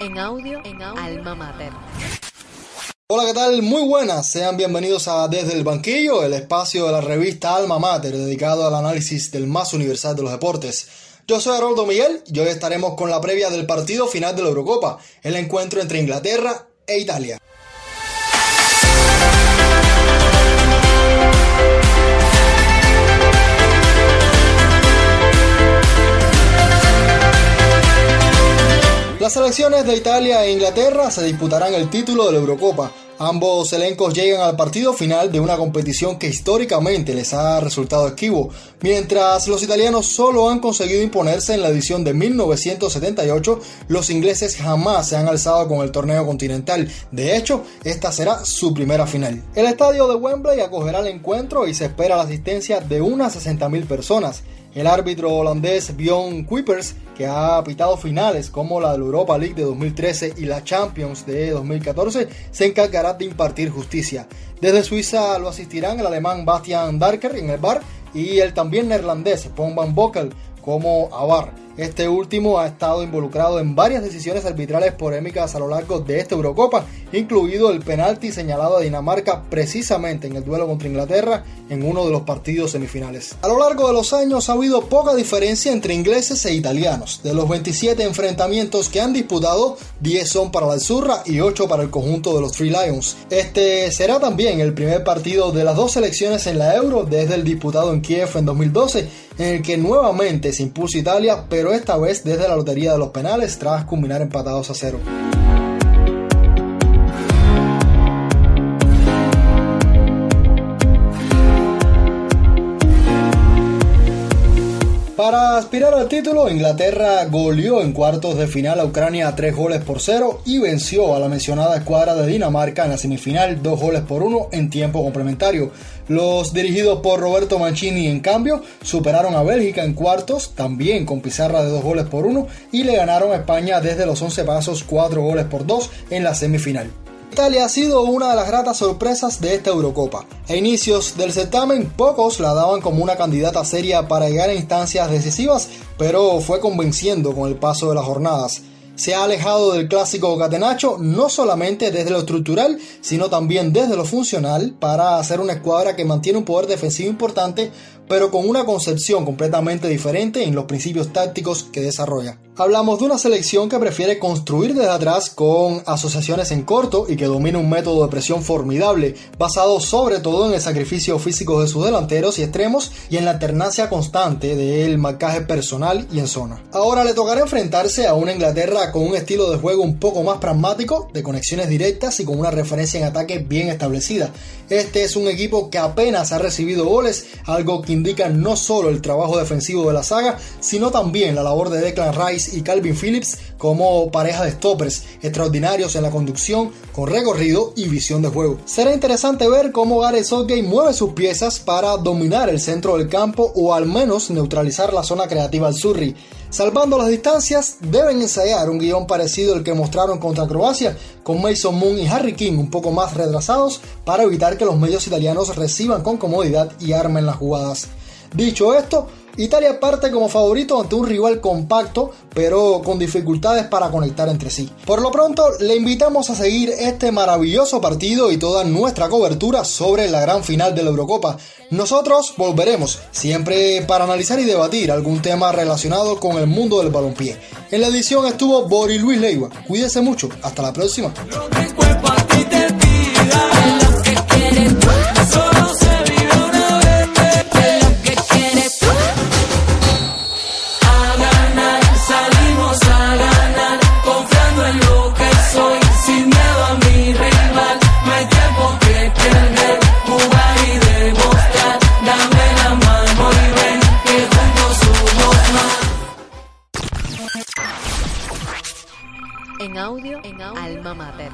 En audio, en audio, Alma Mater. Hola, ¿qué tal? Muy buenas. Sean bienvenidos a Desde el Banquillo, el espacio de la revista Alma Mater dedicado al análisis del más universal de los deportes. Yo soy Haroldo Miguel y hoy estaremos con la previa del partido final de la Eurocopa, el encuentro entre Inglaterra e Italia. Selecciones de Italia e Inglaterra se disputarán el título de la Eurocopa. Ambos elencos llegan al partido final de una competición que históricamente les ha resultado esquivo, mientras los italianos solo han conseguido imponerse en la edición de 1978, los ingleses jamás se han alzado con el torneo continental. De hecho, esta será su primera final. El estadio de Wembley acogerá el encuentro y se espera la asistencia de unas 60.000 personas. El árbitro holandés Bjorn Kuipers, que ha pitado finales como la de Europa League de 2013 y la Champions de 2014, se encargará de impartir justicia. Desde Suiza lo asistirán el alemán Bastian Darker en el bar y el también neerlandés Pon van Bockel como Avar. Este último ha estado involucrado en varias decisiones arbitrales polémicas a lo largo de esta Eurocopa, incluido el penalti señalado a Dinamarca precisamente en el duelo contra Inglaterra en uno de los partidos semifinales. A lo largo de los años ha habido poca diferencia entre ingleses e italianos. De los 27 enfrentamientos que han disputado, 10 son para la Azzurra y 8 para el conjunto de los Three Lions. Este será también el primer partido de las dos selecciones en la Euro desde el disputado en Kiev en 2012, en el que nuevamente se impuso Italia, pero esta vez desde la lotería de los penales tras culminar empatados a cero. Para aspirar al título, Inglaterra goleó en cuartos de final a Ucrania a 3 goles por 0 y venció a la mencionada escuadra de Dinamarca en la semifinal 2 goles por 1 en tiempo complementario. Los dirigidos por Roberto Mancini, en cambio, superaron a Bélgica en cuartos, también con pizarra de 2 goles por 1, y le ganaron a España desde los 11 pasos 4 goles por 2 en la semifinal. Italia ha sido una de las gratas sorpresas de esta Eurocopa. A inicios del certamen, pocos la daban como una candidata seria para llegar a instancias decisivas, pero fue convenciendo con el paso de las jornadas. Se ha alejado del clásico catenacho no solamente desde lo estructural, sino también desde lo funcional para hacer una escuadra que mantiene un poder defensivo importante, pero con una concepción completamente diferente en los principios tácticos que desarrolla. Hablamos de una selección que prefiere construir desde atrás con asociaciones en corto y que domina un método de presión formidable, basado sobre todo en el sacrificio físico de sus delanteros y extremos y en la alternancia constante del marcaje personal y en zona. Ahora le tocará enfrentarse a una Inglaterra con un estilo de juego un poco más pragmático, de conexiones directas y con una referencia en ataque bien establecida. Este es un equipo que apenas ha recibido goles, algo que indica no solo el trabajo defensivo de la saga, sino también la labor de Declan Rice y Calvin Phillips como pareja de stoppers extraordinarios en la conducción, con recorrido y visión de juego. Será interesante ver cómo Gareth Southgate mueve sus piezas para dominar el centro del campo o al menos neutralizar la zona creativa al Surrey. Salvando las distancias, deben ensayar un guion parecido al que mostraron contra Croacia, con Mason Moon y Harry King un poco más retrasados para evitar que los medios italianos reciban con comodidad y armen las jugadas. Dicho esto, Italia parte como favorito ante un rival compacto, pero con dificultades para conectar entre sí. Por lo pronto, le invitamos a seguir este maravilloso partido y toda nuestra cobertura sobre la gran final de la Eurocopa. Nosotros volveremos, siempre para analizar y debatir algún tema relacionado con el mundo del balompié. En la edición estuvo Boris Luis Leiva. Cuídense mucho, hasta la próxima. En audio, en audio, Alma Mater.